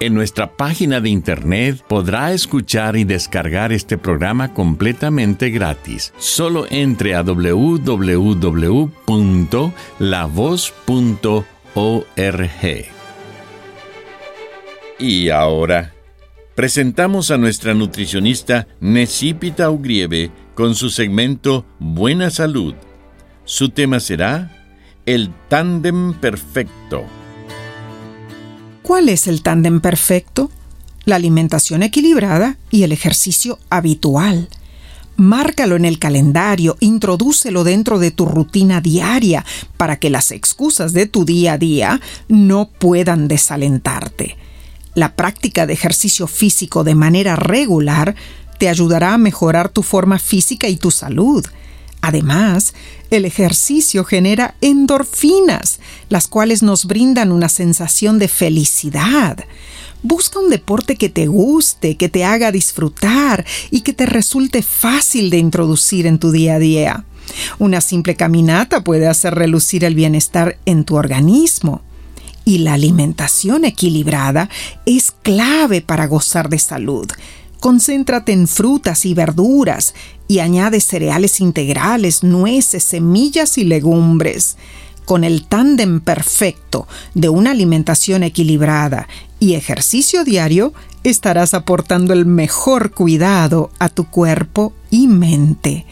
En nuestra página de internet podrá escuchar y descargar este programa completamente gratis. Solo entre a www.lavoz.org. Y ahora presentamos a nuestra nutricionista Necipita Ugrieve con su segmento Buena Salud. Su tema será El tándem perfecto. ¿Cuál es el tándem perfecto? La alimentación equilibrada y el ejercicio habitual. Márcalo en el calendario, introdúcelo dentro de tu rutina diaria para que las excusas de tu día a día no puedan desalentarte. La práctica de ejercicio físico de manera regular te ayudará a mejorar tu forma física y tu salud. Además, el ejercicio genera endorfinas, las cuales nos brindan una sensación de felicidad. Busca un deporte que te guste, que te haga disfrutar y que te resulte fácil de introducir en tu día a día. Una simple caminata puede hacer relucir el bienestar en tu organismo. Y la alimentación equilibrada es clave para gozar de salud. Concéntrate en frutas y verduras y añade cereales integrales, nueces, semillas y legumbres. Con el tándem perfecto de una alimentación equilibrada y ejercicio diario, estarás aportando el mejor cuidado a tu cuerpo y mente.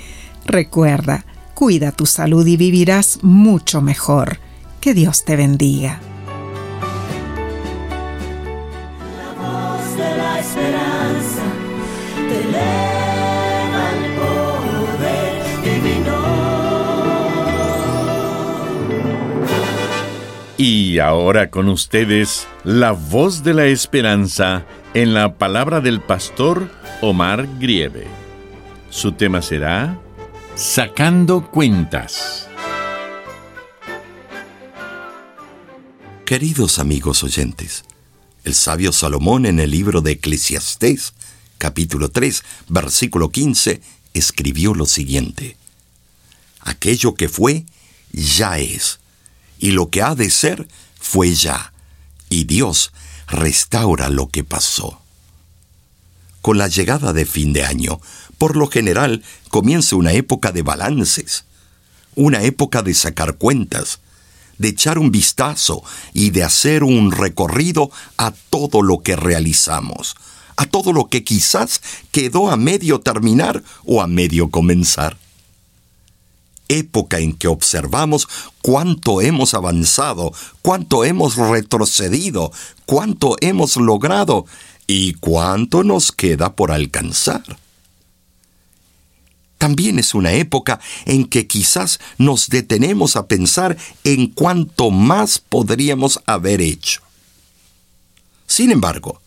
Recuerda, cuida tu salud y vivirás mucho mejor. Que Dios te bendiga. Y ahora con ustedes, la voz de la esperanza en la palabra del pastor Omar Grieve. Su tema será Sacando cuentas. Queridos amigos oyentes, el sabio Salomón en el libro de Eclesiastés, capítulo 3, versículo 15, escribió lo siguiente. Aquello que fue, ya es y lo que ha de ser fue ya, y Dios restaura lo que pasó. Con la llegada de fin de año, por lo general comienza una época de balances, una época de sacar cuentas, de echar un vistazo y de hacer un recorrido a todo lo que realizamos, a todo lo que quizás quedó a medio terminar o a medio comenzar época en que observamos cuánto hemos avanzado, cuánto hemos retrocedido, cuánto hemos logrado y cuánto nos queda por alcanzar. También es una época en que quizás nos detenemos a pensar en cuánto más podríamos haber hecho. Sin embargo,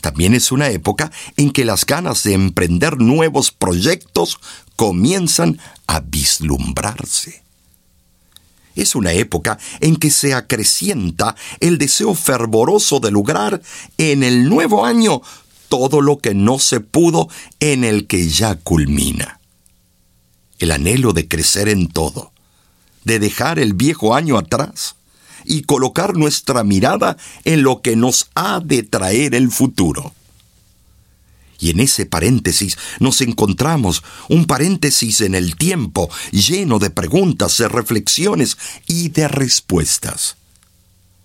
también es una época en que las ganas de emprender nuevos proyectos comienzan a vislumbrarse. Es una época en que se acrecienta el deseo fervoroso de lograr en el nuevo año todo lo que no se pudo en el que ya culmina. El anhelo de crecer en todo, de dejar el viejo año atrás y colocar nuestra mirada en lo que nos ha de traer el futuro. Y en ese paréntesis nos encontramos, un paréntesis en el tiempo lleno de preguntas, de reflexiones y de respuestas.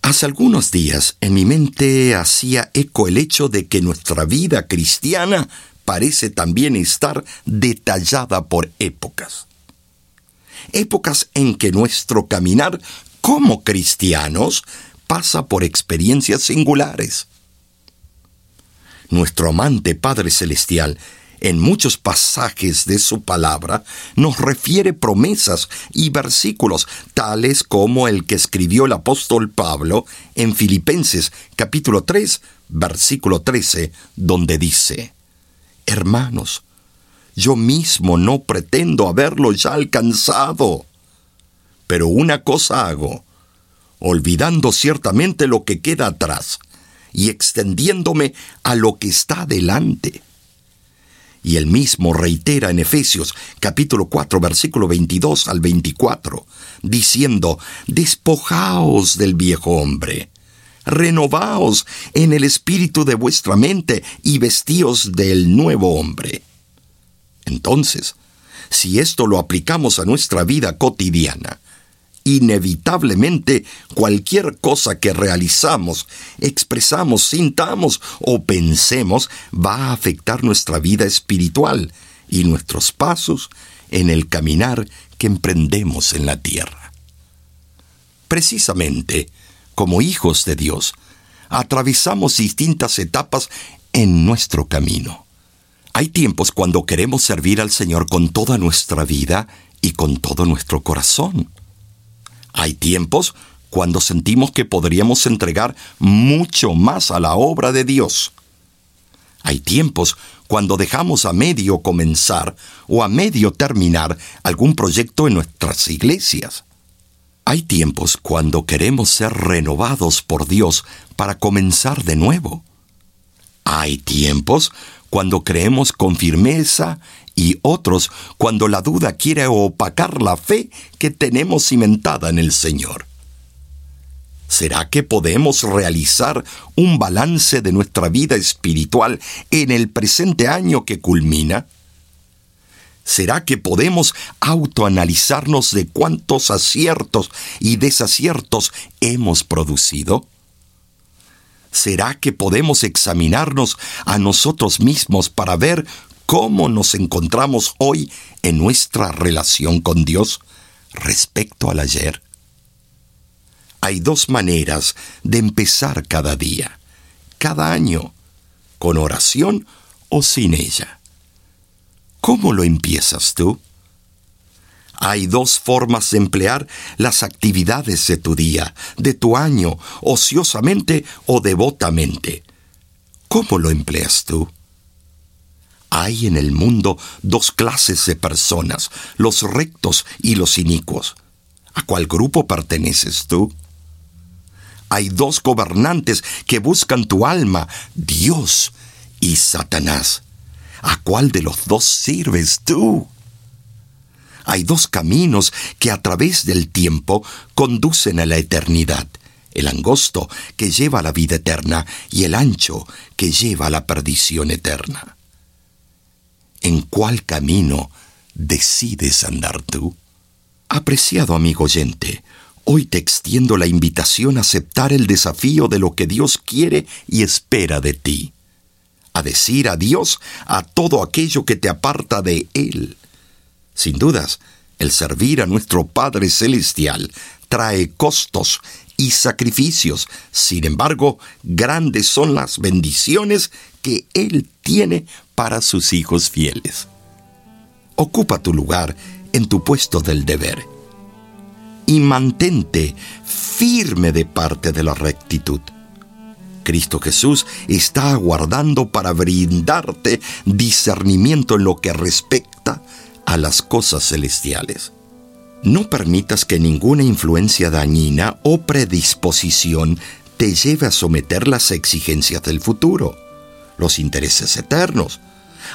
Hace algunos días en mi mente hacía eco el hecho de que nuestra vida cristiana parece también estar detallada por épocas. Épocas en que nuestro caminar como cristianos pasa por experiencias singulares. Nuestro amante Padre Celestial en muchos pasajes de su palabra nos refiere promesas y versículos tales como el que escribió el apóstol Pablo en Filipenses capítulo 3 versículo 13 donde dice, Hermanos, yo mismo no pretendo haberlo ya alcanzado, pero una cosa hago, olvidando ciertamente lo que queda atrás y extendiéndome a lo que está delante y él mismo reitera en Efesios capítulo 4 versículo 22 al 24, diciendo, despojaos del viejo hombre, renovaos en el espíritu de vuestra mente y vestíos del nuevo hombre. Entonces, si esto lo aplicamos a nuestra vida cotidiana, inevitablemente cualquier cosa que realizamos, expresamos, sintamos o pensemos va a afectar nuestra vida espiritual y nuestros pasos en el caminar que emprendemos en la tierra. Precisamente, como hijos de Dios, atravesamos distintas etapas en nuestro camino. Hay tiempos cuando queremos servir al Señor con toda nuestra vida y con todo nuestro corazón. Hay tiempos cuando sentimos que podríamos entregar mucho más a la obra de Dios. Hay tiempos cuando dejamos a medio comenzar o a medio terminar algún proyecto en nuestras iglesias. Hay tiempos cuando queremos ser renovados por Dios para comenzar de nuevo. Hay tiempos cuando creemos con firmeza y otros cuando la duda quiere opacar la fe que tenemos cimentada en el Señor. ¿Será que podemos realizar un balance de nuestra vida espiritual en el presente año que culmina? ¿Será que podemos autoanalizarnos de cuántos aciertos y desaciertos hemos producido? ¿Será que podemos examinarnos a nosotros mismos para ver cómo nos encontramos hoy en nuestra relación con Dios respecto al ayer? Hay dos maneras de empezar cada día, cada año, con oración o sin ella. ¿Cómo lo empiezas tú? Hay dos formas de emplear las actividades de tu día, de tu año, ociosamente o devotamente. ¿Cómo lo empleas tú? Hay en el mundo dos clases de personas, los rectos y los inicuos. ¿A cuál grupo perteneces tú? Hay dos gobernantes que buscan tu alma, Dios y Satanás. ¿A cuál de los dos sirves tú? Hay dos caminos que a través del tiempo conducen a la eternidad. El angosto que lleva a la vida eterna y el ancho que lleva a la perdición eterna. ¿En cuál camino decides andar tú? Apreciado amigo oyente, hoy te extiendo la invitación a aceptar el desafío de lo que Dios quiere y espera de ti a decir adiós a todo aquello que te aparta de Él. Sin dudas, el servir a nuestro Padre Celestial trae costos y sacrificios. Sin embargo, grandes son las bendiciones que Él tiene para sus hijos fieles. Ocupa tu lugar en tu puesto del deber y mantente firme de parte de la rectitud. Cristo Jesús está aguardando para brindarte discernimiento en lo que respecta a las cosas celestiales. No permitas que ninguna influencia dañina o predisposición te lleve a someter las exigencias del futuro, los intereses eternos,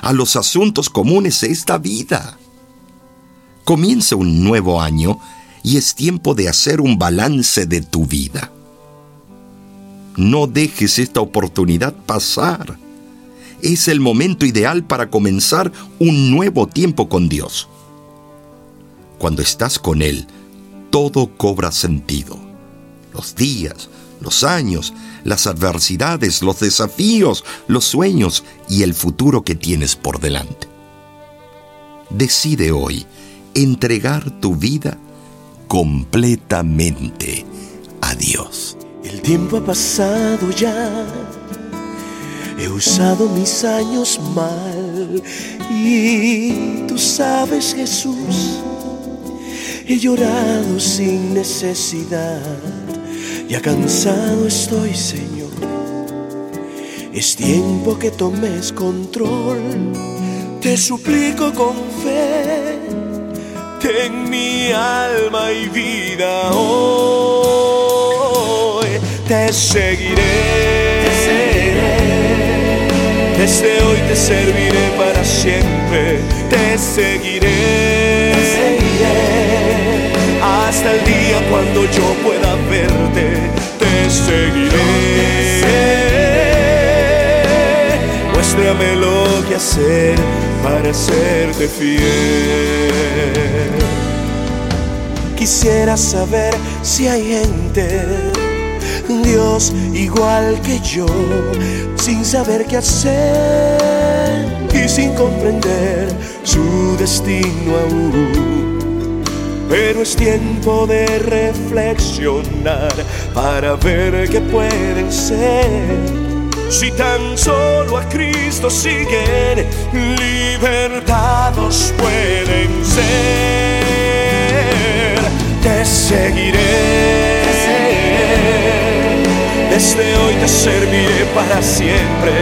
a los asuntos comunes de esta vida. Comienza un nuevo año y es tiempo de hacer un balance de tu vida. No dejes esta oportunidad pasar. Es el momento ideal para comenzar un nuevo tiempo con Dios. Cuando estás con Él, todo cobra sentido. Los días, los años, las adversidades, los desafíos, los sueños y el futuro que tienes por delante. Decide hoy entregar tu vida completamente a Dios. El tiempo ha pasado ya, he usado mis años mal y tú sabes Jesús, he llorado sin necesidad ya cansado estoy, Señor. Es tiempo que tomes control. Te suplico con fe. Ten mi alma y vida hoy. Te seguiré. Desde hoy te serviré para siempre. Te seguiré. Seguiré. Hasta el día cuando yo pueda verte, te seguiré. Muéstrame lo que hacer para serte fiel. Quisiera saber si hay gente, Dios igual que yo, sin saber qué hacer y sin comprender su destino aún pero es tiempo de reflexionar para ver qué pueden ser. Si tan solo a Cristo siguen, libertados pueden ser. Te seguiré. Desde hoy te serviré para siempre.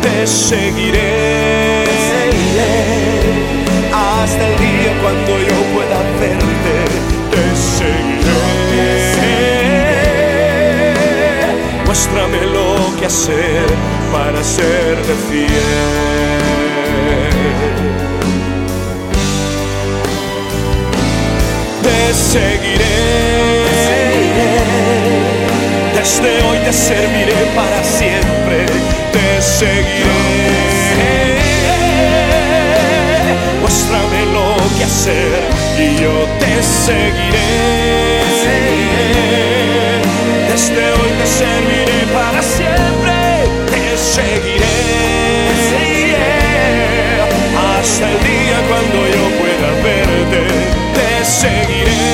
Te seguiré. Hasta el día cuando yo pueda verte, te seguiré. Muéstrame lo que hacer para serte fiel. Te seguiré. Desde hoy te serviré para siempre. Te seguiré muéstrame lo que hacer y yo te seguiré. Desde hoy te serviré para siempre, te seguiré. Hasta el día cuando yo pueda verte, te seguiré.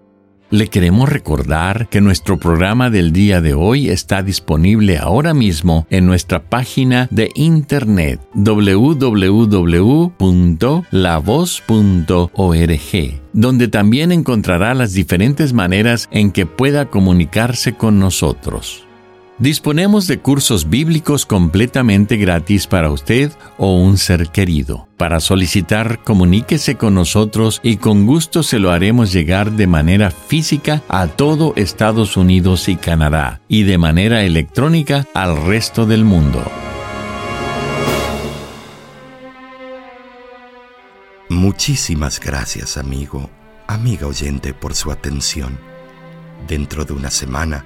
Le queremos recordar que nuestro programa del día de hoy está disponible ahora mismo en nuestra página de internet www.lavoz.org, donde también encontrará las diferentes maneras en que pueda comunicarse con nosotros. Disponemos de cursos bíblicos completamente gratis para usted o un ser querido. Para solicitar, comuníquese con nosotros y con gusto se lo haremos llegar de manera física a todo Estados Unidos y Canadá y de manera electrónica al resto del mundo. Muchísimas gracias, amigo, amiga oyente, por su atención. Dentro de una semana,